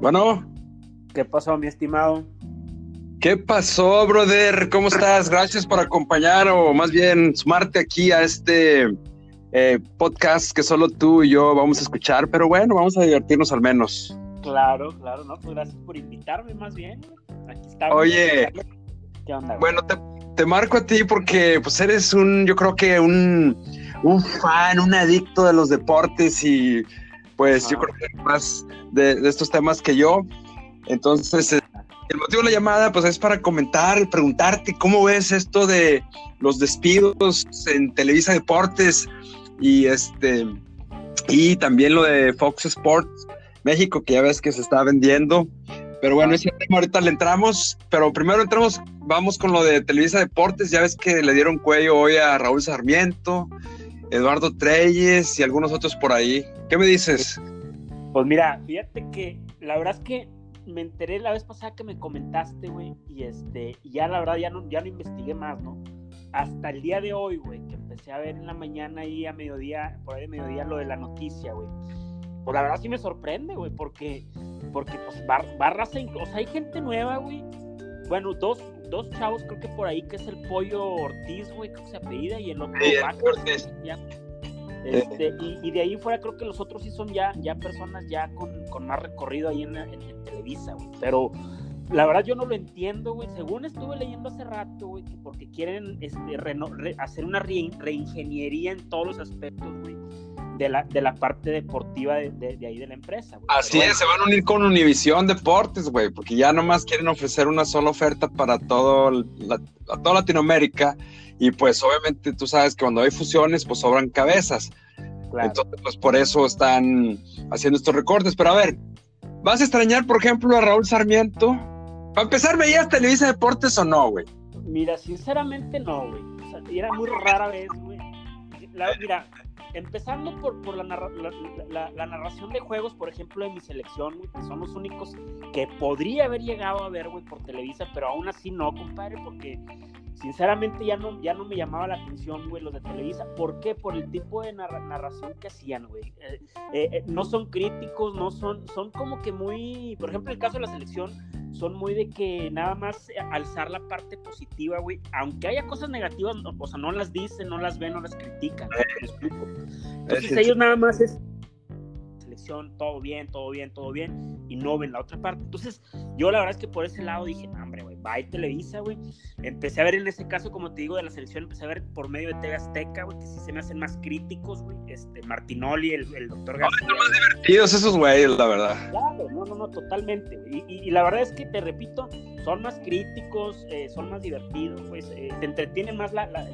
Bueno. ¿Qué pasó, mi estimado? ¿Qué pasó, brother? ¿Cómo estás? Gracias por acompañar o más bien sumarte aquí a este eh, podcast que solo tú y yo vamos a escuchar, pero bueno, vamos a divertirnos al menos. Claro, claro, no, pues gracias por invitarme más bien. Aquí está. Oye, ¿qué onda? Bueno, te, te, marco a ti porque pues eres un, yo creo que un, un fan, un adicto de los deportes y pues yo creo que más de, de, estos temas que yo. Entonces, eh, el motivo de la llamada pues es para comentar, preguntarte cómo ves esto de los despidos en Televisa Deportes y este y también lo de Fox Sports México, que ya ves que se está vendiendo. Pero bueno, ese tema ahorita le entramos, pero primero entramos, vamos con lo de Televisa Deportes, ya ves que le dieron cuello hoy a Raúl Sarmiento, Eduardo Treyes y algunos otros por ahí. ¿Qué me dices? Pues mira, fíjate que la verdad es que me enteré la vez pasada que me comentaste, güey, y este, y ya la verdad ya no, ya no investigué más, ¿no? Hasta el día de hoy, güey, que empecé a ver en la mañana y a mediodía, por ahí de mediodía, lo de la noticia, güey. Pues la verdad sí me sorprende, güey, porque, porque pues barras, o sea, hay gente nueva, güey. Bueno, dos, dos chavos creo que por ahí, que es el Pollo Ortiz, güey, creo que se apellida, y el otro sí, Ortiz. Ya. Este, y, y, de ahí fuera creo que los otros sí son ya, ya personas ya con, con más recorrido ahí en, en, en Televisa, güey. Pero la verdad yo no lo entiendo, güey. Según estuve leyendo hace rato, güey, porque quieren este, reno, re, hacer una re, reingeniería en todos los aspectos, güey. De la, de la parte deportiva de, de, de ahí de la empresa. Güey. Así es, se van a unir con Univisión Deportes, güey, porque ya nomás quieren ofrecer una sola oferta para todo la, a toda Latinoamérica y pues obviamente tú sabes que cuando hay fusiones pues sobran cabezas. Claro. Entonces pues por eso están haciendo estos recortes. Pero a ver, ¿vas a extrañar por ejemplo a Raúl Sarmiento? Para empezar, ¿veías Televisa Deportes o no, güey? Mira, sinceramente no, güey. O sea, era muy rara vez, güey. Mira, empezando por, por la, narra la, narración de juegos, por ejemplo, de mi selección, que son los únicos que podría haber llegado a ver, güey, por Televisa, pero aún así no, compadre, porque sinceramente ya no, ya no me llamaba la atención, güey, los de Televisa. ¿Por qué? Por el tipo de narra narración que hacían, güey. Eh, eh, no son críticos, no son, son como que muy, por ejemplo, el caso de la selección, son muy de que nada más alzar la parte positiva, güey. Aunque haya cosas negativas, o sea, no las dicen, no las ven, no las critican. ¿me explico? Entonces ellos nada más es selección, todo bien, todo bien, todo bien, y no ven la otra parte. Entonces, yo la verdad es que por ese lado dije, no, hombre, güey, va y Televisa, güey. Empecé a ver en ese caso, como te digo, de la selección, empecé a ver por medio de TV Azteca, güey, que sí se me hacen más críticos, güey. Este, Martinoli, el, el doctor García. No, más divertidos esos güeyes, la verdad. Claro, no, no, no, totalmente. Y, y, y, la verdad es que, te repito, son más críticos, eh, son más divertidos, pues, eh, te entretienen más la, la,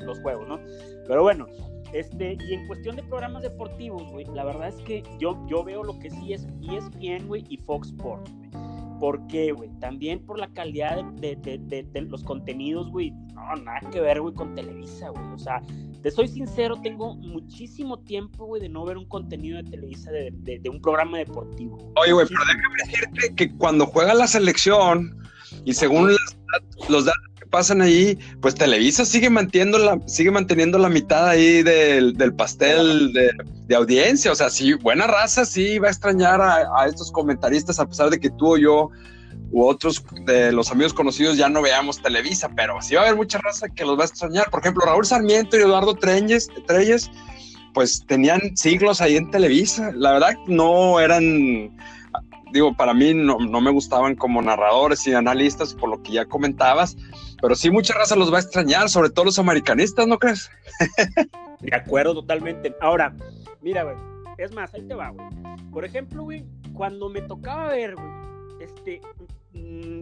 los juegos, ¿no? Pero bueno, este, y en cuestión de programas deportivos, güey, la verdad es que yo, yo veo lo que sí es ESPN, güey, y Fox Sports, güey. ¿Por qué, güey? También por la calidad de, de, de, de los contenidos, güey. No, nada que ver, güey, con Televisa, güey. O sea, te soy sincero, tengo muchísimo tiempo, güey, de no ver un contenido de Televisa de, un programa deportivo. Oye, güey, pero déjame decirte que cuando juega la selección y según las, los datos pasan ahí, pues Televisa sigue manteniendo la, sigue manteniendo la mitad ahí del, del pastel de, de, audiencia. O sea, sí, buena raza sí va a extrañar a, a, estos comentaristas, a pesar de que tú o yo u otros de los amigos conocidos ya no veamos Televisa, pero sí va a haber mucha raza que los va a extrañar. Por ejemplo, Raúl Sarmiento y Eduardo Treyes, Treyes pues tenían siglos ahí en Televisa. La verdad no eran digo, para mí no, no, me gustaban como narradores y analistas, por lo que ya comentabas, pero sí mucha raza los va a extrañar, sobre todo los americanistas, ¿no crees? De acuerdo, totalmente. Ahora, mira, güey, es más, ahí te va, güey. Por ejemplo, güey, cuando me tocaba ver, güey, este,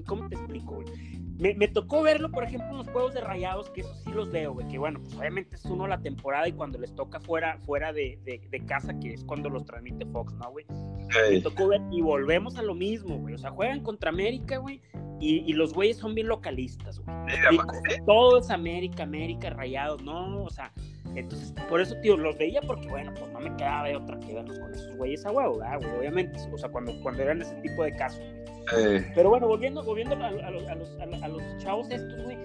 ¿cómo te explico, güey? Me, me, tocó verlo, por ejemplo, en los juegos de rayados, que eso sí los veo, güey, que bueno, pues obviamente es uno la temporada y cuando les toca fuera, fuera de, de, de casa, que es cuando los transmite Fox, ¿no, güey? Hey. Me tocó ver y volvemos a lo mismo, güey. O sea, juegan contra América, güey, y, y, los güeyes son bien localistas, güey. Todo es América, América, rayados, ¿no? O sea, entonces, por eso, tío, los veía porque, bueno, pues no me quedaba de otra que verlos con esos güeyes a huevo, ¿verdad, güey? Obviamente, o sea, cuando, cuando eran ese tipo de casos, güey. Eh. Pero bueno, volviendo, volviendo a, a, los, a, los, a, los, chavos estos, güey,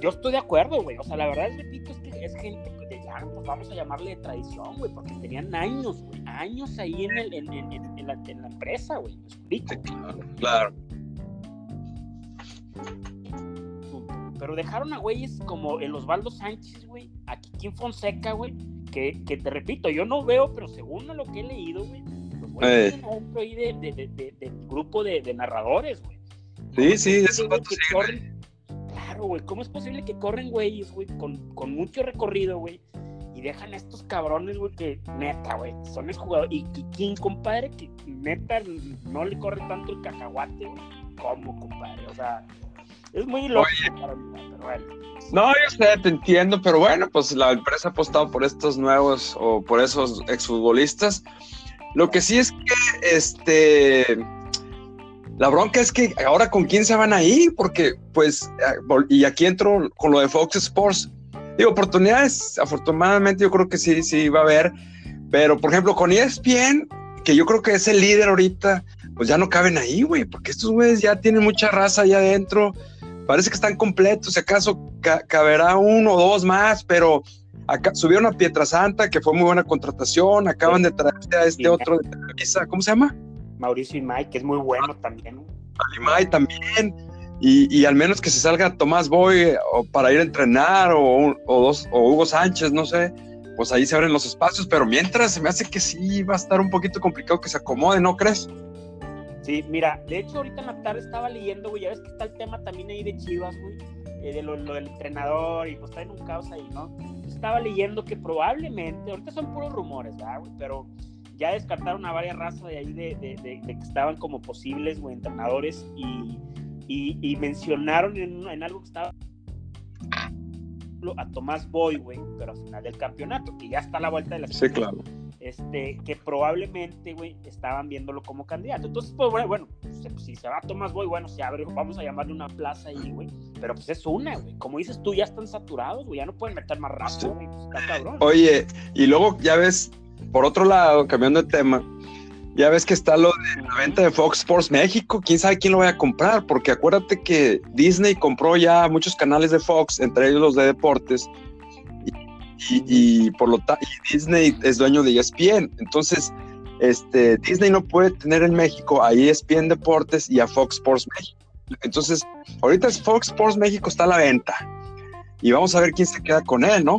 yo estoy de acuerdo, güey. O sea, la verdad, repito, es que es gente, de ya, pues vamos a llamarle de tradición, güey, porque tenían años, güey, años ahí en, el, en, en, en, la, en la, empresa, güey, me explico. claro, claro. Pero dejaron a güeyes como el Osvaldo Sánchez, güey, a Kikín Fonseca, güey, que, que te repito, yo no veo, pero según lo que he leído, güey, eh. ahí de, de, de, del grupo de, narradores, güey. Sí, sí, eso corren, Claro, güey, ¿cómo es posible que corren güeyes, güey, con, con mucho recorrido, güey? Y dejan a estos cabrones, güey, que neta, güey, son el jugador. Y Kikín, compadre, que neta no le corre tanto el cacahuate, güey. ¿Cómo, compadre? O sea, es muy lógico para mí, pero bueno. No, yo sé, te entiendo, pero bueno, pues la empresa ha apostado por estos nuevos o por esos exfutbolistas. Lo que sí es que, este, la bronca es que ahora con quién se van a ir, porque, pues, y aquí entro con lo de Fox Sports. Digo, oportunidades, afortunadamente yo creo que sí, sí va a haber, pero por ejemplo con ESPN, que yo creo que es el líder ahorita, pues ya no caben ahí, güey, porque estos güeyes ya tienen mucha raza allá adentro parece que están completos, si acaso caberá uno o dos más, pero acá subieron a Pietrasanta, que fue muy buena contratación, acaban de traer a este otro de Televisa, ¿cómo se llama? Mauricio Imay, que es muy bueno también. Imay también, y, al menos que se salga Tomás Boy o para ir a entrenar, o, dos, o Hugo Sánchez, no sé, pues ahí se abren los espacios, pero mientras se me hace que sí va a estar un poquito complicado que se acomode, ¿no crees? Sí, mira, de hecho ahorita en la tarde estaba leyendo, güey, ya ves que está el tema también ahí de Chivas, güey, eh, de lo, del entrenador y pues está en un caos ahí, ¿no? Estaba leyendo que probablemente, ahorita son puros rumores, ¿verdad, güey? Pero ya descartaron a varias razas de ahí de, de, de, que estaban como posibles, güey, entrenadores y, y, y mencionaron en, en, algo que estaba a Tomás Boy, güey, pero al final del campeonato, que ya está a la vuelta de la Sí, claro este, que probablemente, güey, estaban viéndolo como candidato. Entonces, pues bueno, pues, si se va Tomás Boy, bueno, se abre, vamos a llamarle una plaza ahí, güey. Pero pues es una, güey. Como dices tú, ya están saturados, güey, ya no pueden meter más rápido, güey. Pues, está cabrón. Oye, y luego ya ves, por otro lado, cambiando de tema, ya ves que está lo de la venta de Fox Sports México. ¿Quién sabe quién lo vaya a comprar? Porque acuérdate que Disney compró ya muchos canales de Fox, entre ellos los de deportes y, por lo tanto Disney es dueño de ESPN. Entonces, este, Disney no puede tener en México a ESPN Deportes y a Fox Sports México. Entonces, ahorita Fox Sports México está a la venta y vamos a ver quién se queda con él, ¿no?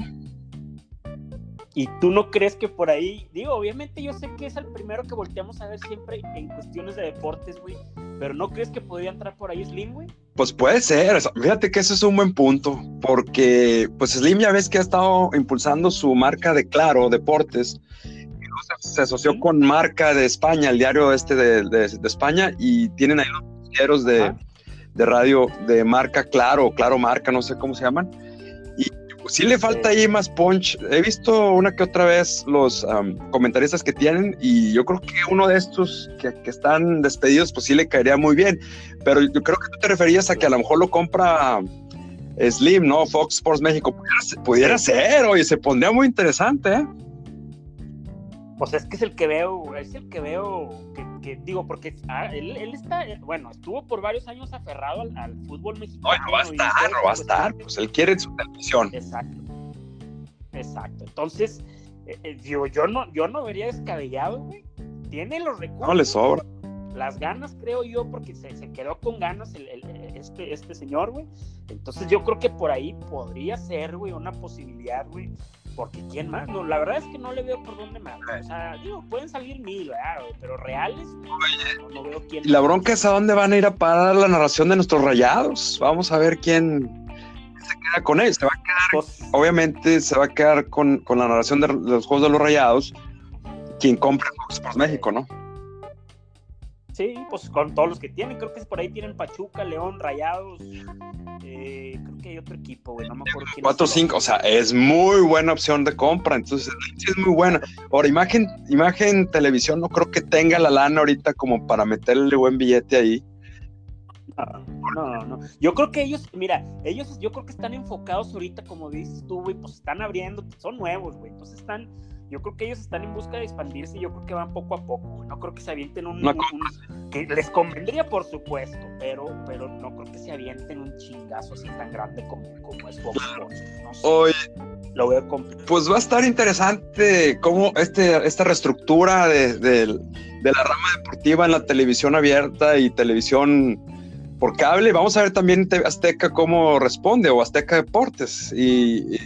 Y tú no crees que por ahí, digo, obviamente yo sé que es el primero que volteamos a ver siempre en cuestiones de deportes, güey, pero ¿no crees que podría entrar por ahí Slim, güey? Pues puede ser, fíjate que ese es un buen punto, porque pues Slim ya ves que ha estado impulsando su marca de Claro Deportes, se asoció con marca de España, el diario este de, España, y tienen ahí los de, de radio de marca Claro, Claro Marca, no sé cómo se llaman sí le falta ahí más punch. He visto una que otra vez los comentaristas que tienen y yo creo que uno de estos que, están despedidos, pues sí le caería muy bien. Pero yo creo que tú te referías a que a lo mejor lo compra Slim, ¿no? Fox Sports México. Pudiera, pudiera ser, oye, se pondría muy interesante, ¿eh? Pues es que es el que veo, es el que veo, que, digo, porque ah, él, está, bueno, estuvo por varios años aferrado al, fútbol mexicano. No, no va a estar, no va a estar, pues él quiere su televisión. Exacto, exacto. Entonces, eh, eh, digo, yo no, yo no vería descabellado, güey. Tiene los recursos. No le sobra. Las ganas, creo yo, porque se, se quedó con ganas el, este, este señor, güey. Entonces yo creo que por ahí podría ser, güey, una posibilidad, güey, porque quién más, no, la verdad es que no le veo por dónde más. O sea, digo, pueden salir mil, ¿verdad? Pero reales, no, veo quién. Y la bronca es a dónde van a ir a parar la narración de nuestros rayados. Vamos a ver quién se queda con él. Se va a quedar, pues, obviamente, se va a quedar con, con, la narración de, los juegos de los rayados. Quien compra Fox Sports México, ¿no? Sí, pues con todos los que tienen, creo que por ahí tienen Pachuca, León, Rayados, eh, creo que hay otro equipo, güey, no me acuerdo quién 4 o 5, o sea, es muy buena opción de compra, entonces sí es muy buena. Ahora, imagen, imagen televisión no creo que tenga la lana ahorita como para meterle buen billete ahí. No, no, no. Yo creo que ellos, mira, ellos yo creo que están enfocados ahorita, como dices tú, güey, pues están abriendo, son nuevos, güey, entonces están yo creo que ellos están en busca de expandirse y yo creo que van poco a poco. No creo que se avienten un, que les convendría por supuesto, pero, pero no creo que se avienten un chingazo así tan grande como, como es Fox. No sé. Oye, Lo veo pues va a estar interesante cómo este, esta reestructura de, de, de la rama deportiva en la televisión abierta y televisión por cable. Vamos a ver también Azteca cómo responde o Azteca Deportes y, y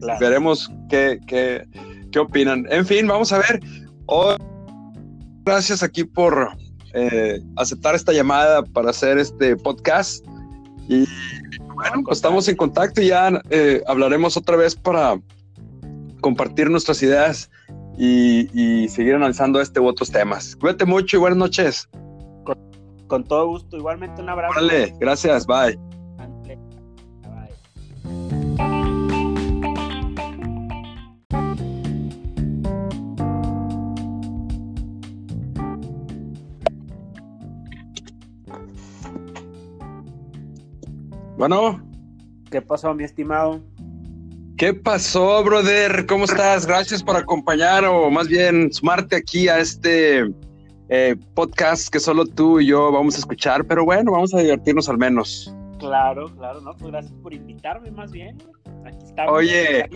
claro. veremos qué, qué, qué, opinan. En fin, vamos a ver. Oh, gracias aquí por eh, aceptar esta llamada para hacer este podcast. Y bueno, pues estamos en contacto y ya eh, hablaremos otra vez para compartir nuestras ideas y, y, seguir analizando este u otros temas. Cuídate mucho y buenas noches. Con, con todo gusto, igualmente un abrazo. Vale, gracias, bye. Bueno. ¿Qué pasó, mi estimado? ¿Qué pasó, brother? ¿Cómo estás? Gracias por acompañar o más bien sumarte aquí a este eh, podcast que solo tú y yo vamos a escuchar, pero bueno, vamos a divertirnos al menos. Claro, claro, no, pues gracias por invitarme más bien. Aquí estamos. Oye,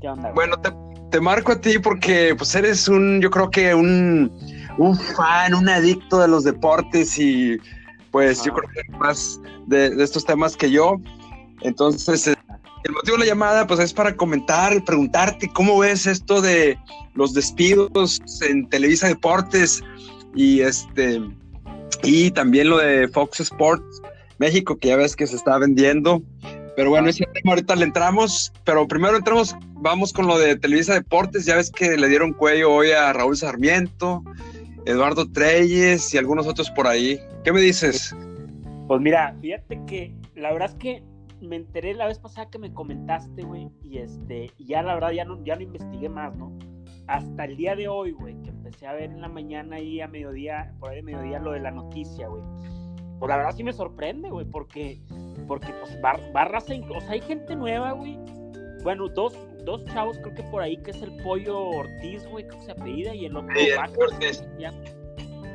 ¿qué onda? Bueno, te, te, marco a ti porque pues eres un, yo creo que un, un fan, un adicto de los deportes y pues ah. yo creo que más de, de, estos temas que yo. Entonces, eh, el motivo de la llamada pues es para comentar, preguntarte cómo ves esto de los despidos en Televisa Deportes y este y también lo de Fox Sports México que ya ves que se está vendiendo. Pero bueno, ese tema ahorita le entramos, pero primero entramos, vamos con lo de Televisa Deportes, ya ves que le dieron cuello hoy a Raúl Sarmiento, Eduardo Treyes y algunos otros por ahí. ¿Qué me dices? Pues mira, fíjate que la verdad es que me enteré la vez pasada que me comentaste, güey, y este, y ya la verdad ya no, ya no investigué más, ¿no? Hasta el día de hoy, güey, que empecé a ver en la mañana ahí a mediodía, por ahí de mediodía lo de la noticia, güey. Pues la verdad sí me sorprende, güey, porque, porque pues bar, barras, o sea, hay gente nueva, güey. Bueno, dos, dos chavos creo que por ahí, que es el Pollo Ortiz, güey, creo que se apellida, y el otro sí. Ya.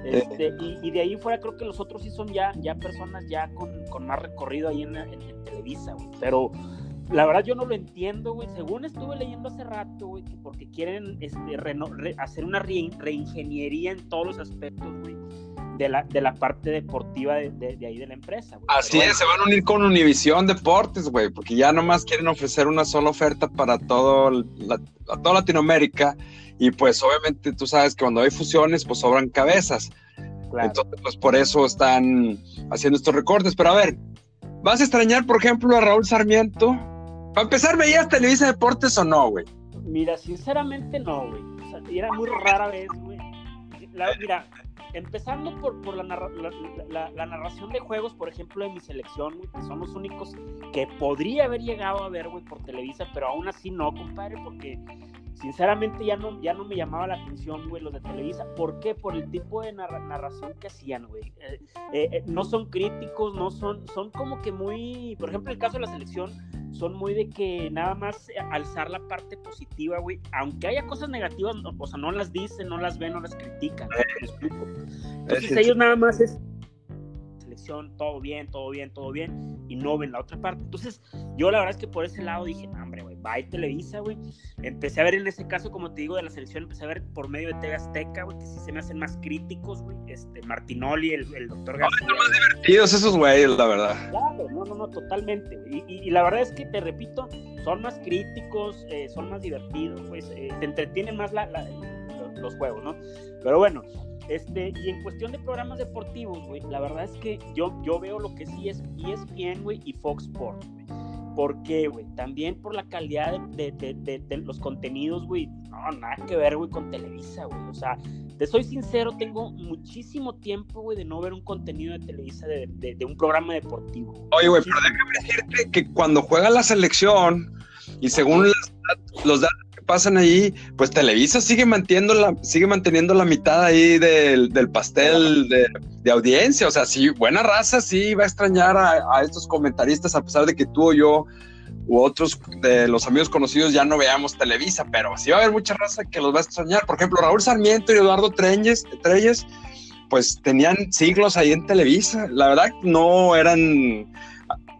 Este, y, y, de ahí fuera creo que los otros sí son ya, ya personas ya con, con más recorrido ahí en, en, en Televisa, güey. Pero la verdad yo no lo entiendo, güey. Según estuve leyendo hace rato, güey, que porque quieren este, reno, re, hacer una re, reingeniería en todos los aspectos, güey. De la, de la parte deportiva de, de, de ahí de la empresa. Güey. Así es, se van a unir con Univisión Deportes, güey, porque ya nomás quieren ofrecer una sola oferta para todo la, a toda Latinoamérica y pues obviamente tú sabes que cuando hay fusiones pues sobran cabezas. Claro. Entonces pues por eso están haciendo estos recortes. Pero a ver, ¿vas a extrañar por ejemplo a Raúl Sarmiento? Para empezar, ¿veías Televisa Deportes o no, güey? Mira, sinceramente no, güey. O sea, era muy rara vez, güey. Mira, empezando por, por la, narra la, la, narración de juegos, por ejemplo, de mi selección, güey, que son los únicos que podría haber llegado a ver, güey, por Televisa, pero aún así no, compadre, porque sinceramente ya no, ya no me llamaba la atención, güey, los de Televisa. ¿Por qué? Por el tipo de narra narración que hacían, güey. Eh, eh, no son críticos, no son, son como que muy, por ejemplo, el caso de la selección, son muy de que nada más alzar la parte positiva, güey. Aunque haya cosas negativas, no, o sea, no las dicen, no las ven, no las critican. ¿me explico? Entonces ellos nada más es selección, todo bien, todo bien, todo bien, y no ven la otra parte. Entonces, yo la verdad es que por ese lado dije, no, hombre, güey, va Televisa, güey. Empecé a ver en ese caso, como te digo, de la selección, empecé a ver por medio de TV Azteca, güey, que sí se me hacen más críticos, güey. Este, Martinoli, el, el doctor García. Son más divertidos esos güeyes, la verdad. Claro, no, no, no, totalmente. Y, y, y, la verdad es que, te repito, son más críticos, eh, son más divertidos, pues, eh, te entretienen más la, la, los juegos, ¿no? Pero bueno, este, y en cuestión de programas deportivos, güey, la verdad es que yo, yo veo lo que sí es ESPN, güey, y Fox Sports, güey. ¿Por qué, güey? También por la calidad de, de, de, de los contenidos, güey. No, nada que ver, güey, con Televisa, güey. O sea, te soy sincero, tengo muchísimo tiempo, güey, de no ver un contenido de Televisa de, un programa deportivo. Oye, güey, pero déjame decirte que cuando juega la selección y según las, los datos pasan ahí, pues Televisa sigue manteniendo la, sigue manteniendo la mitad ahí del, del pastel de, de, audiencia. O sea, sí, buena raza, sí va a extrañar a, a, estos comentaristas, a pesar de que tú o yo, u otros de los amigos conocidos ya no veamos Televisa, pero sí va a haber mucha raza que los va a extrañar. Por ejemplo, Raúl Sarmiento y Eduardo Treyes, Treyes pues tenían siglos ahí en Televisa. La verdad no eran,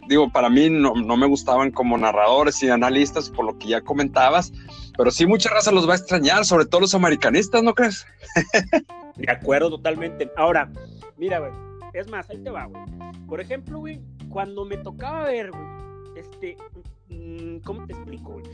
digo, para mí no, no, me gustaban como narradores y analistas, por lo que ya comentabas, pero sí mucha raza los va a extrañar, sobre todo los americanistas, ¿no crees? De acuerdo, totalmente. Ahora, mira, güey, es más, ahí te va, güey. Por ejemplo, güey, cuando me tocaba ver, güey, este, mm, ¿cómo te explico, güey?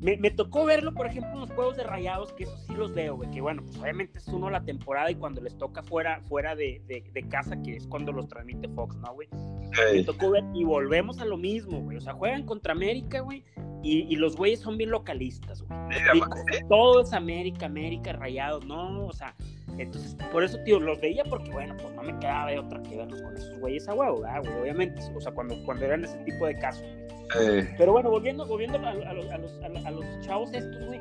Me, me, tocó verlo, por ejemplo, en los juegos de rayados, que eso sí los veo, güey, que bueno, pues obviamente es uno la temporada y cuando les toca fuera, fuera de, de, de casa, que es cuando los transmite Fox, ¿no, güey? Hey. Me tocó ver y volvemos a lo mismo, güey. O sea, juegan contra América, güey, y, y, los güeyes son bien localistas, güey. Sí, Todo es América, América, rayados, no, o sea, entonces, por eso, tío, los veía porque, bueno, pues no me quedaba de otra que verlos con esos güeyes a huevo, güey, obviamente, o sea, cuando, cuando eran ese tipo de casos, güey. Eh. Pero bueno, volviendo, volviendo a, a, los, a, los, a, los, chavos estos, güey,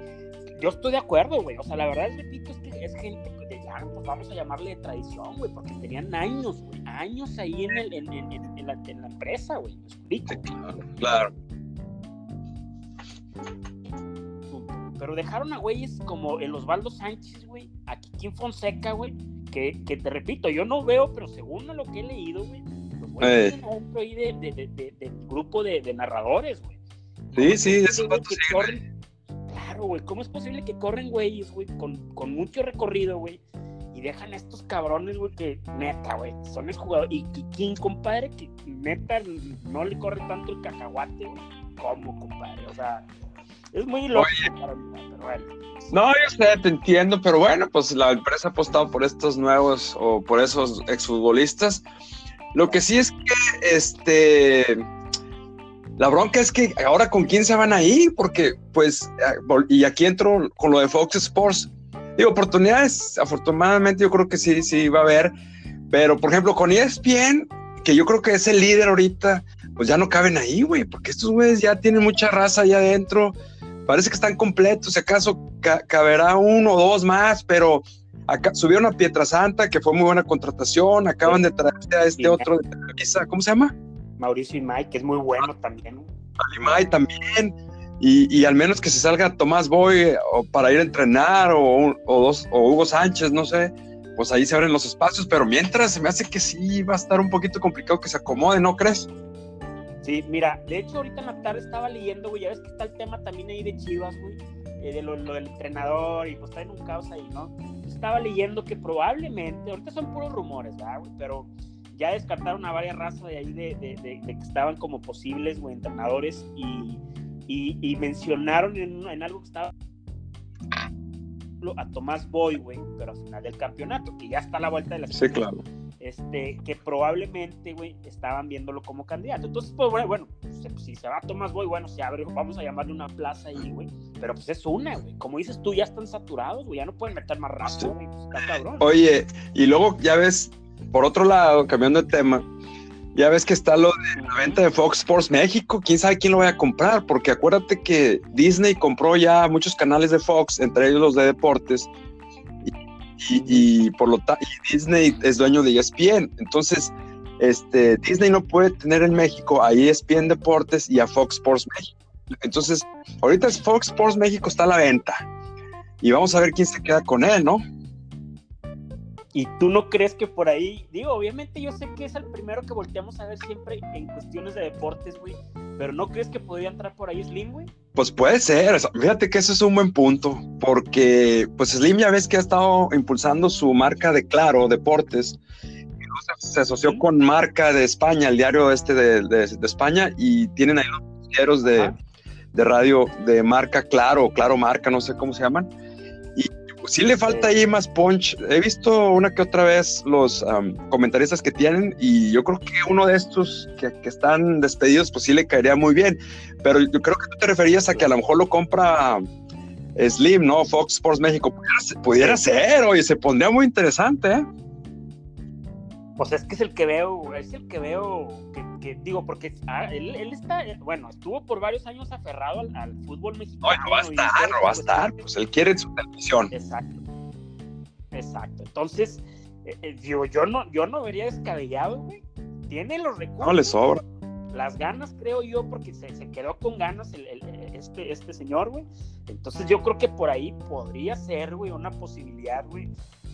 yo estoy de acuerdo, güey. O sea, la verdad, repito, es que es gente de ya, pues vamos a llamarle de tradición, güey, porque tenían años, güey, años ahí en, el, en, en, en, la, la, empresa, güey, me explico. Sí, claro, claro. Pero dejaron a güeyes como el Osvaldo Sánchez, güey, a Kikín Fonseca, güey, que, que te repito, yo no veo, pero según lo que he leído, güey, güeyes eh. adentro ahí de, de, de, del grupo de, narradores, güey. Sí, sí, esos vatos corren, Claro, güey, ¿cómo es posible que corren güeyes, güey, con, con mucho recorrido, güey? Y dejan a estos cabrones, güey, que neta, güey, son el jugador. Y Kikín, compadre, que neta no le corre tanto el cacahuate, güey. ¿Cómo, compadre? O sea, es muy lógico para mí, pero bueno. No, yo sé, te entiendo, pero bueno, pues la empresa ha apostado por estos nuevos o por esos exfutbolistas. Lo que sí es que, este, la bronca es que ahora con quién se van a ir, porque, pues, y aquí entro con lo de Fox Sports. Digo, oportunidades, afortunadamente yo creo que sí, sí va a haber, pero por ejemplo, con ESPN, que yo creo que es el líder ahorita, pues ya no caben ahí, güey, porque estos güeyes ya tienen mucha raza allá adentro, parece que están completos, si acaso ca caberá uno o dos más, pero acá subieron a Pietrasanta, que fue muy buena contratación, acaban de traer a este otro de Televisa, ¿cómo se llama? Mauricio Imay, que es muy bueno también. Imay también, y, y, al menos que se salga Tomás Boy o para ir a entrenar, o, o, dos, o Hugo Sánchez, no sé, pues ahí se abren los espacios, pero mientras se me hace que sí va a estar un poquito complicado que se acomode, ¿no crees? Sí, mira, de hecho ahorita en la tarde estaba leyendo, güey, ya ves que está el tema también ahí de Chivas, güey, eh, de lo, lo, del entrenador y pues está en un caos ahí, ¿no? Estaba leyendo que probablemente, ahorita son puros rumores, ¿verdad, güey? Pero ya descartaron a varias razas de ahí de, de, de, de que estaban como posibles, güey, entrenadores y, y, y mencionaron en, en, algo que estaba a Tomás Boy, güey, pero al final del campeonato, que ya está a la vuelta de la Sí, claro este, que probablemente, güey, estaban viéndolo como candidato. Entonces, pues, bueno, bueno pues, si se va Tomás Boy, bueno, se abre, vamos a llamarle una plaza ahí, güey. Pero pues es una, güey. Como dices tú, ya están saturados, güey, ya no pueden meter más rato, güey. Pues, está cabrón. Oye, y luego ya ves, por otro lado, cambiando de tema, ya ves que está lo de la venta de Fox Sports México. Quién sabe quién lo vaya a comprar, porque acuérdate que Disney compró ya muchos canales de Fox, entre ellos los de deportes y, por lo tanto Disney es dueño de ESPN. Entonces, este, Disney no puede tener en México a ESPN Deportes y a Fox Sports México. Entonces, ahorita es Fox Sports México está a la venta y vamos a ver quién se queda con él, ¿no? Y tú no crees que por ahí, digo, obviamente yo sé que es el primero que volteamos a ver siempre en cuestiones de deportes, güey, pero ¿no crees que podría entrar por ahí Slim, güey? Pues puede ser, fíjate que ese es un buen punto, porque pues Slim ya ves que ha estado impulsando su marca de Claro Deportes, se asoció con marca de España, el diario este de, de, de España, y tienen ahí los diarios de, ah. de radio de marca Claro, Claro Marca, no sé cómo se llaman, sí le falta ahí más punch. He visto una que otra vez los um, comentaristas que tienen y yo creo que uno de estos que, están despedidos, pues sí le caería muy bien. Pero yo creo que tú te referías a que a lo mejor lo compra Slim, ¿no? Fox Sports México. Pudiera, pudiera ser, oye, se pondría muy interesante, ¿eh? Pues es que es el que veo, es el que veo, que, que digo, porque ah, él, él, está, bueno, estuvo por varios años aferrado al, al fútbol mexicano. No, no va a estar, no va a estar, pues él quiere su televisión. Exacto, exacto. Entonces, eh, digo, yo no, yo no vería descabellado, güey. Tiene los recursos. No le sobra. las ganas, creo yo, porque se, se quedó con ganas el, este, este señor, güey. Entonces yo creo que por ahí podría ser, güey, una posibilidad, güey.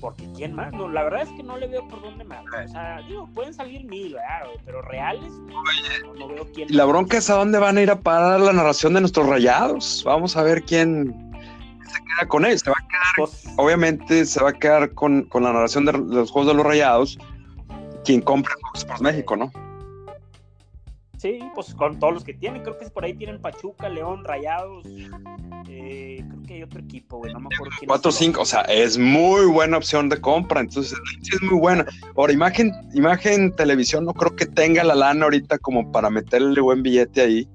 Porque quién más, no, la verdad es que no le veo por dónde más. O sea, digo, pueden salir mil, ¿verdad? Pero reales, no, no veo quién. Y la bronca es a dónde van a ir a parar la narración de nuestros rayados. Vamos a ver quién, se queda con él. Se va a quedar, pues, obviamente, se va a quedar con, con la narración de, de, los juegos de los rayados. Quien compra Fox Sports México, ¿no? Sí, pues con todos los que tienen, creo que por ahí tienen Pachuca, León, Rayados, eh, creo que hay otro equipo, güey, no me acuerdo quién 4 o 5, o sea, es muy buena opción de compra, entonces es muy buena. Ahora, imagen, imagen televisión, no creo que tenga la lana ahorita como para meterle buen billete ahí.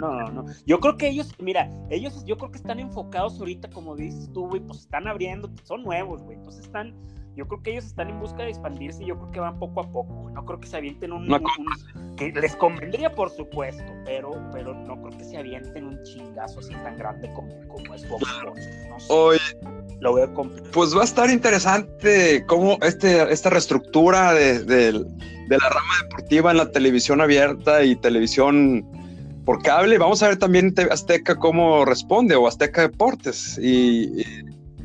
No, no, no. Yo creo que ellos, mira, ellos yo creo que están enfocados ahorita, como dices tú, güey, pues están abriendo, son nuevos, güey, entonces están yo creo que ellos están en busca de expandirse y yo creo que van poco a poco. No creo que se avienten un, no, un, que les convendría por supuesto, pero, pero no creo que se avienten un chingazo así tan grande como, como es Fox. No sé. Oye, lo veo complicado. Pues va a estar interesante cómo este, esta reestructura de, de, de la rama deportiva en la televisión abierta y televisión por cable. Vamos a ver también Azteca cómo responde o Azteca Deportes y, y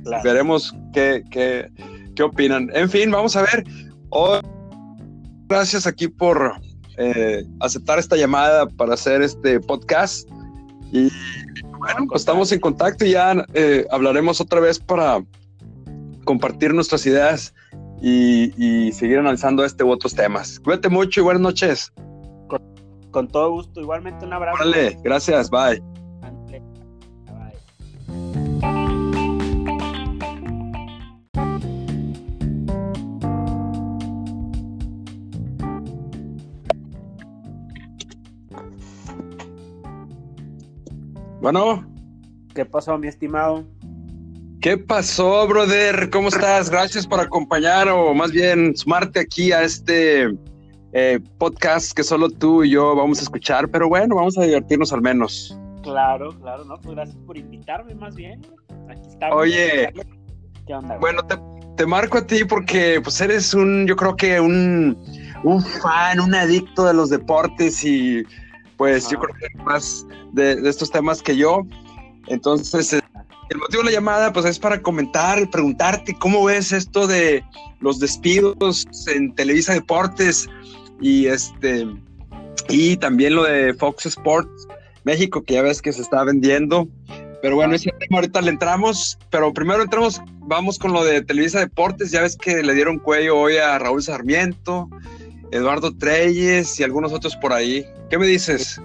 claro. veremos qué, qué, qué opinan. En fin, vamos a ver. Hoy, gracias aquí por eh, aceptar esta llamada para hacer este podcast. Y bueno, pues estamos en contacto y ya eh, hablaremos otra vez para compartir nuestras ideas y, y, seguir analizando este u otros temas. Cuídate mucho y buenas noches. Con, con todo gusto, igualmente un abrazo. Vale, gracias, bye. Bueno. ¿Qué pasó, mi estimado? ¿Qué pasó, brother? ¿Cómo estás? Gracias por acompañar o más bien sumarte aquí a este eh, podcast que solo tú y yo vamos a escuchar, pero bueno, vamos a divertirnos al menos. Claro, claro, no, pues gracias por invitarme más bien. Aquí estamos. Oye, ¿qué onda? Bueno, te, te, marco a ti porque pues eres un, yo creo que un, un fan, un adicto de los deportes y pues yo creo que más de, de, estos temas que yo. Entonces, eh, el motivo de la llamada, pues es para comentar, preguntarte cómo ves esto de los despidos en Televisa Deportes y este y también lo de Fox Sports México, que ya ves que se está vendiendo. Pero bueno, ese tema ahorita le entramos, pero primero entramos, vamos con lo de Televisa Deportes, ya ves que le dieron cuello hoy a Raúl Sarmiento, Eduardo Treyes y algunos otros por ahí. ¿Qué me dices?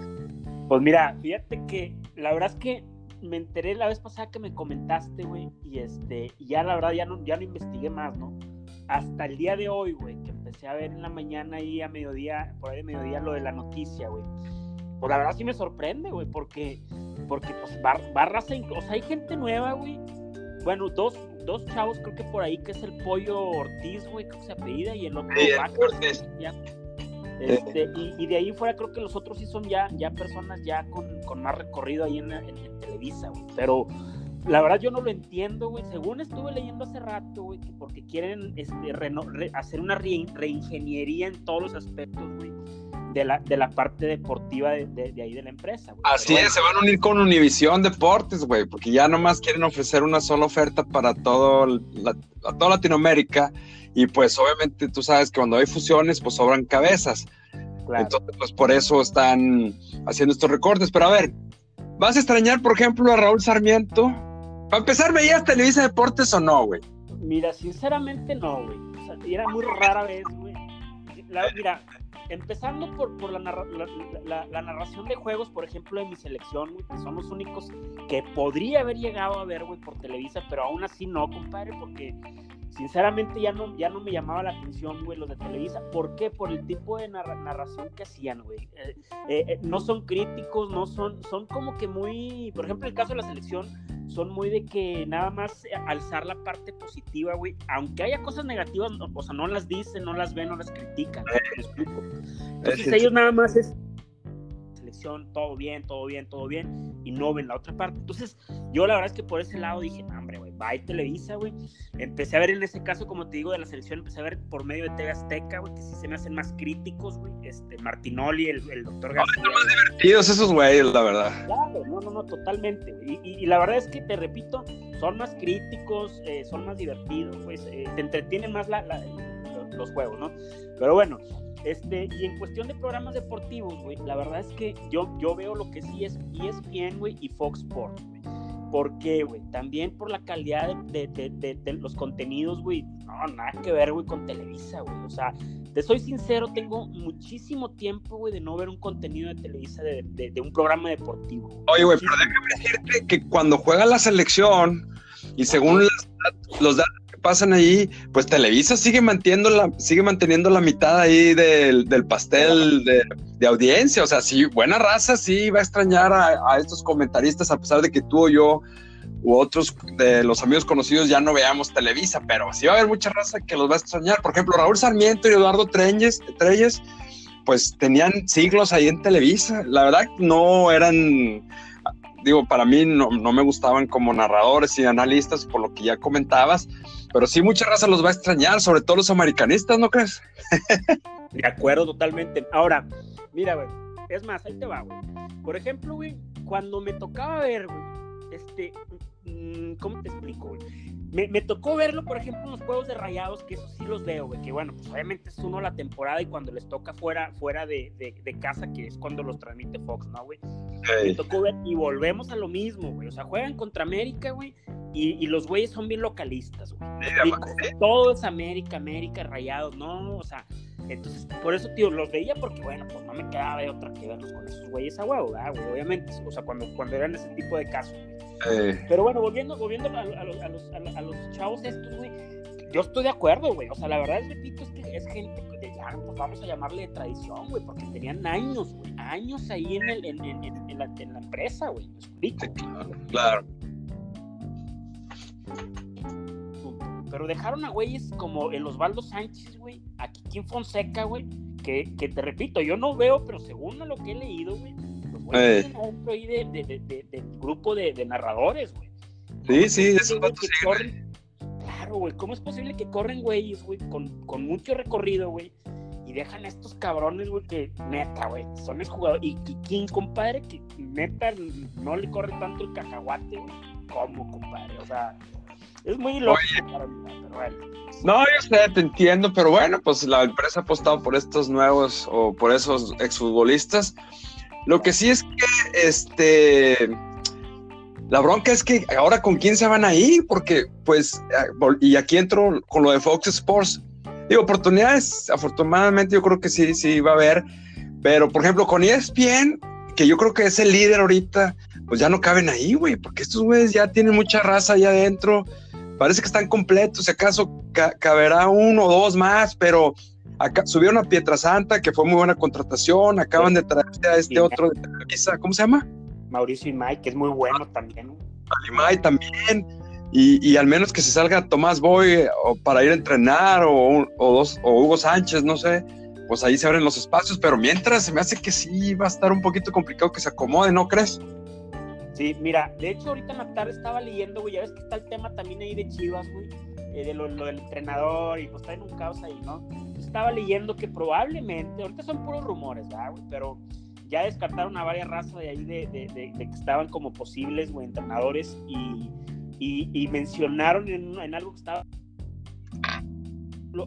Pues mira, fíjate que la verdad es que me enteré la vez pasada que me comentaste, güey, y este, y ya la verdad ya no, ya no investigué más, ¿no? Hasta el día de hoy, güey, que empecé a ver en la mañana y a mediodía, por ahí de mediodía lo de la noticia, güey. Pues la verdad sí me sorprende, güey, porque, porque pues barras, o sea, hay gente nueva, güey. Bueno, dos, dos chavos creo que por ahí, que es el Pollo Ortiz, güey, creo que se apellida, y el otro sí, Ortiz. Ya. Este, y, y, de ahí fuera creo que los otros sí son ya, ya personas ya con, con más recorrido ahí en, en, en Televisa, güey. Pero la verdad yo no lo entiendo, güey. Según estuve leyendo hace rato, güey, que porque quieren este, reno, re, hacer una re, reingeniería en todos los aspectos, güey. De la, de la parte deportiva de, de, de ahí de la empresa. Güey. Así Pero, es, bueno. se van a unir con Univisión Deportes, güey, porque ya nomás quieren ofrecer una sola oferta para todo la, a toda Latinoamérica y pues obviamente tú sabes que cuando hay fusiones pues sobran cabezas. Claro. Entonces pues por eso están haciendo estos recortes. Pero a ver, ¿vas a extrañar por ejemplo a Raúl Sarmiento? Para empezar, ¿veías Televisa Deportes o no, güey? Mira, sinceramente no, güey. O sea, era muy rara vez, güey. Mira, empezando por, por la, narra la, la, la, narración de juegos, por ejemplo, de mi selección, güey, que son los únicos que podría haber llegado a ver, güey, por Televisa, pero aún así no, compadre, porque sinceramente ya no, ya no me llamaba la atención, güey, los de Televisa. ¿Por qué? Por el tipo de narra narración que hacían, güey. Eh, eh, no son críticos, no son, son como que muy, por ejemplo, el caso de la selección, son muy de que nada más alzar la parte positiva, güey. Aunque haya cosas negativas, o sea, no las dicen, no las ven, no las critican. ¿me explico? Entonces ellos nada más es selección, todo bien, todo bien, todo bien, y no ven la otra parte. Entonces, yo la verdad es que por ese lado dije, no, hombre, güey Bye Televisa, güey. Empecé a ver en ese caso, como te digo, de la selección, empecé a ver por medio de TV Azteca, güey, que sí se me hacen más críticos, güey. Este, Martinoli, el, el doctor García. Son más divertidos esos güeyes, la verdad. Claro, no, no, no, totalmente. Y, y, y, la verdad es que, te repito, son más críticos, eh, son más divertidos, pues, eh, te entretienen más la, la, los juegos, ¿no? Pero bueno, este, y en cuestión de programas deportivos, güey, la verdad es que yo, yo veo lo que sí es ESPN, güey, y Fox Sports, güey. ¿Por qué, güey? También por la calidad de, de, de, de los contenidos, güey. No, nada que ver, güey, con Televisa, güey. O sea, te soy sincero, tengo muchísimo tiempo, güey, de no ver un contenido de Televisa de, un programa deportivo. Oye, güey, pero déjame decirte que cuando juega la selección y según las, los datos pasan ahí, pues Televisa sigue manteniendo la, sigue manteniendo la mitad ahí del, del pastel de, de, audiencia. O sea, sí, buena raza sí va a extrañar a, a, estos comentaristas, a pesar de que tú o yo u otros de los amigos conocidos ya no veamos Televisa, pero sí va a haber mucha raza que los va a extrañar. Por ejemplo, Raúl Sarmiento y Eduardo Treyes, pues tenían siglos ahí en Televisa. La verdad no eran digo, para mí no, no, me gustaban como narradores y analistas, por lo que ya comentabas, pero sí mucha raza los va a extrañar, sobre todo los americanistas, ¿no crees? De acuerdo, totalmente. Ahora, mira, güey, es más, ahí te va, güey. Por ejemplo, güey, cuando me tocaba ver, güey, este, mm, ¿cómo te explico, güey? Me, me, tocó verlo, por ejemplo, en los juegos de rayados, que eso sí los veo, güey, que bueno, pues obviamente es uno la temporada y cuando les toca fuera, fuera de, de, de casa, que es cuando los transmite Fox, ¿no, güey? Hey. Me tocó ver y volvemos a lo mismo, güey. O sea, juegan contra América, güey, y, y, los güeyes son bien localistas, güey. Todo es América, América, rayados, ¿no? O sea, entonces, por eso, tío, los veía porque, bueno, pues no me quedaba de otra que verlos con esos güeyes a huevo, ¿verdad, güey? Obviamente, o sea, cuando, cuando eran ese tipo de casos. Eh. Pero bueno, volviendo, volviendo a, a, los, a, los, a, los, chavos estos, güey, yo estoy de acuerdo, güey. O sea, la verdad, repito, es que es gente de ya, pues vamos a llamarle de tradición, güey, porque tenían años, güey, años ahí en, el, en, en, en la, en la empresa, güey. ¿Me explico? Claro, claro. Pero dejaron a güeyes como el Osvaldo Sánchez, güey, a Kikín Fonseca, güey, que, que te repito, yo no veo, pero según lo que he leído, güey, los güeyes eh. dentro ahí de, de, de, de, del grupo de, narradores, güey. Sí, sí, va a Claro, güey, ¿cómo es posible que corren güeyes, güey, con, con mucho recorrido, güey? Y dejan a estos cabrones, güey, que neta, güey, son el jugador. Y Kikín, compadre, que neta no le corre tanto el cacahuate, güey. ¿Cómo, compadre? O sea, es muy lógico para mí, pero bueno. No, yo sé, te entiendo, pero bueno, pues la empresa ha apostado por estos nuevos o por esos exfutbolistas. Lo que sí es que, este, la bronca es que ahora con quién se van a ir, porque, pues, y aquí entro con lo de Fox Sports. Digo, oportunidades, afortunadamente yo creo que sí, sí va a haber, pero por ejemplo con ESPN, que yo creo que es el líder ahorita, pues ya no caben ahí, güey, porque estos güeyes ya tienen mucha raza allá adentro parece que están completos, si acaso ca caberá uno o dos más, pero acá subieron a Pietrasanta, que fue muy buena contratación, acaban de traer a este otro de Televisa, ¿cómo se llama? Mauricio Imay, que es muy bueno también. Imay también, y, y, al menos que se salga Tomás Boy o para ir a entrenar, o, o, dos, o Hugo Sánchez, no sé, pues ahí se abren los espacios, pero mientras se me hace que sí va a estar un poquito complicado que se acomode, ¿no crees? Sí, mira, de hecho ahorita en la tarde estaba leyendo, güey, ya ves que está el tema también ahí de Chivas, güey, eh, de lo, lo, del entrenador y pues está en un caos ahí, ¿no? Estaba leyendo que probablemente, ahorita son puros rumores, ¿verdad, güey? Pero ya descartaron a varias razas de ahí de, de, de, de que estaban como posibles, güey, entrenadores y, y, y mencionaron en, en, algo que estaba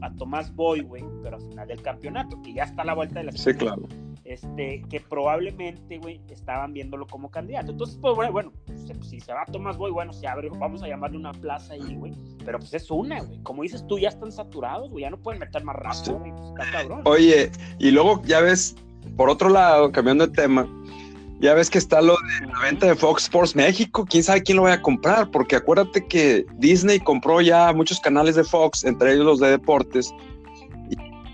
a Tomás Boy, güey, pero al final del campeonato, que ya está a la vuelta de la Sí, claro este, que probablemente, güey, estaban viéndolo como candidato. Entonces, pues, bueno, bueno pues, si se va Tomás Boy, bueno, se abre, vamos a llamarle una plaza ahí, güey. Pero pues es una, güey. Como dices tú, ya están saturados, güey, ya no pueden meter más rato, güey. Pues, está cabrón. Oye, y luego ya ves, por otro lado, cambiando de tema, ya ves que está lo de la venta de Fox Sports México. ¿Quién sabe quién lo vaya a comprar? Porque acuérdate que Disney compró ya muchos canales de Fox, entre ellos los de deportes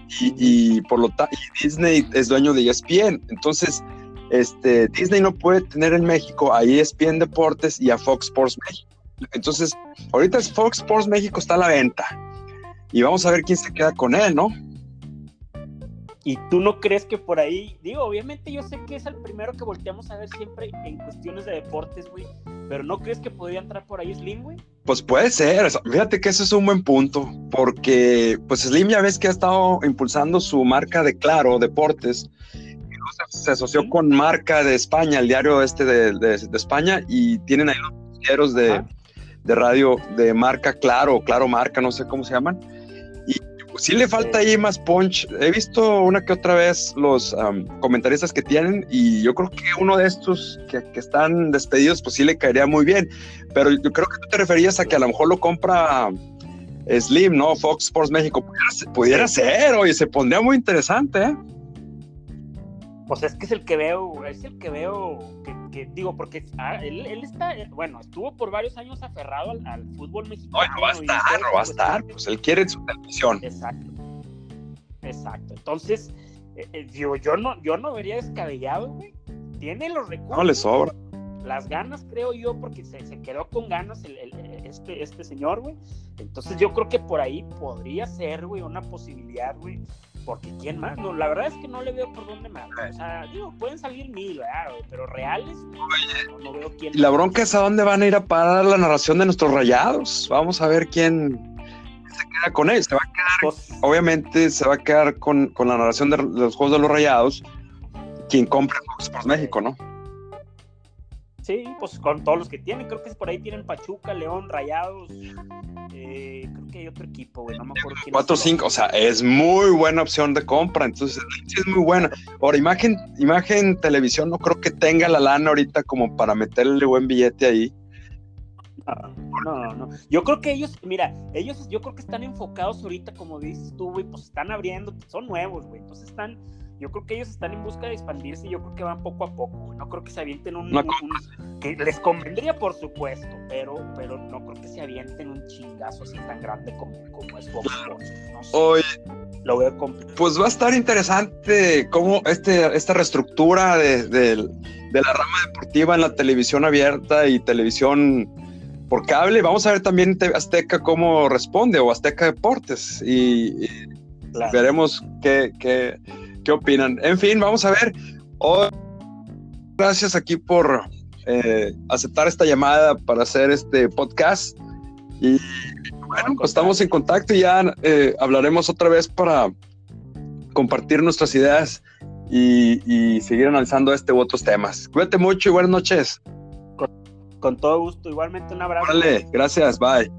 y, por lo tanto Disney es dueño de ESPN. Entonces, este, Disney no puede tener en México a ESPN Deportes y a Fox Sports México. Entonces, ahorita Fox Sports México está a la venta y vamos a ver quién se queda con él, ¿no? Y tú no crees que por ahí, digo, obviamente yo sé que es el primero que volteamos a ver siempre en cuestiones de deportes, güey, pero no crees que podría entrar por ahí Slim, güey? Pues puede ser, fíjate que ese es un buen punto, porque pues Slim ya ves que ha estado impulsando su marca de Claro Deportes, se asoció con marca de España, el diario este de, España, y tienen ahí los diarios de, de, radio de marca Claro, Claro Marca, no sé cómo se llaman. Sí le falta ahí más punch. He visto una que otra vez los comentaristas que tienen, y yo creo que uno de estos que, que, están despedidos, pues sí le caería muy bien. Pero yo creo que tú te referías a que a lo mejor lo compra. Slim, ¿no? Fox Sports México. Pudiera, pudiera ser, oye, se pondría muy interesante, ¿eh? Pues es que es el que veo, es el que veo, que, digo, porque ah, él, está, bueno, estuvo por varios años aferrado al, fútbol mexicano. No, no va a estar, no va a estar, pues él quiere su televisión. Exacto, exacto. Entonces, eh, eh, digo, yo no, yo no vería descabellado, güey. Tiene los recursos. No le sobra. Las ganas, creo yo, porque se, se quedó con ganas el, este, este señor, güey. Entonces yo creo que por ahí podría ser, güey, una posibilidad, güey, porque quién más, no, la verdad es que no le veo por dónde más. O sea, digo, pueden salir mil, ¿verdad? Pero reales, no, veo quién. Y la bronca es a dónde van a ir a parar la narración de nuestros rayados. Vamos a ver quién se queda con él. Se va a quedar, pues obviamente, se va a quedar con, con, la narración de, los juegos de los rayados. Quien compra Fox Sports México, ¿no? Sí, pues con todos los que tienen, creo que por ahí tienen Pachuca, León, Rayados, eh, creo que hay otro equipo, güey, no me acuerdo quién 4 o 5, o sea, es muy buena opción de compra, entonces sí es muy buena. Ahora, imagen, imagen televisión, no creo que tenga la lana ahorita como para meterle buen billete ahí. No, no, no. Yo creo que ellos, mira, ellos yo creo que están enfocados ahorita, como dices tú, güey, pues están abriendo, son nuevos, güey, entonces están yo creo que ellos están en busca de expandirse y yo creo que van poco a poco. No creo que se avienten un, que les convendría por supuesto, pero, pero no creo que se avienten un chingazo así tan grande como, como es Fox Hoy, Lo veo Pues va a estar interesante cómo este, esta reestructura de, de, la rama deportiva en la televisión abierta y televisión por cable. Vamos a ver también Azteca cómo responde o Azteca Deportes y, veremos qué, qué qué opinan. En fin, vamos a ver. gracias aquí por eh, aceptar esta llamada para hacer este podcast. Y bueno, pues estamos en contacto y ya eh, hablaremos otra vez para compartir nuestras ideas y, seguir analizando este u otros temas. Cuídate mucho y buenas noches. Con, todo gusto, igualmente un abrazo. Vale, gracias, bye.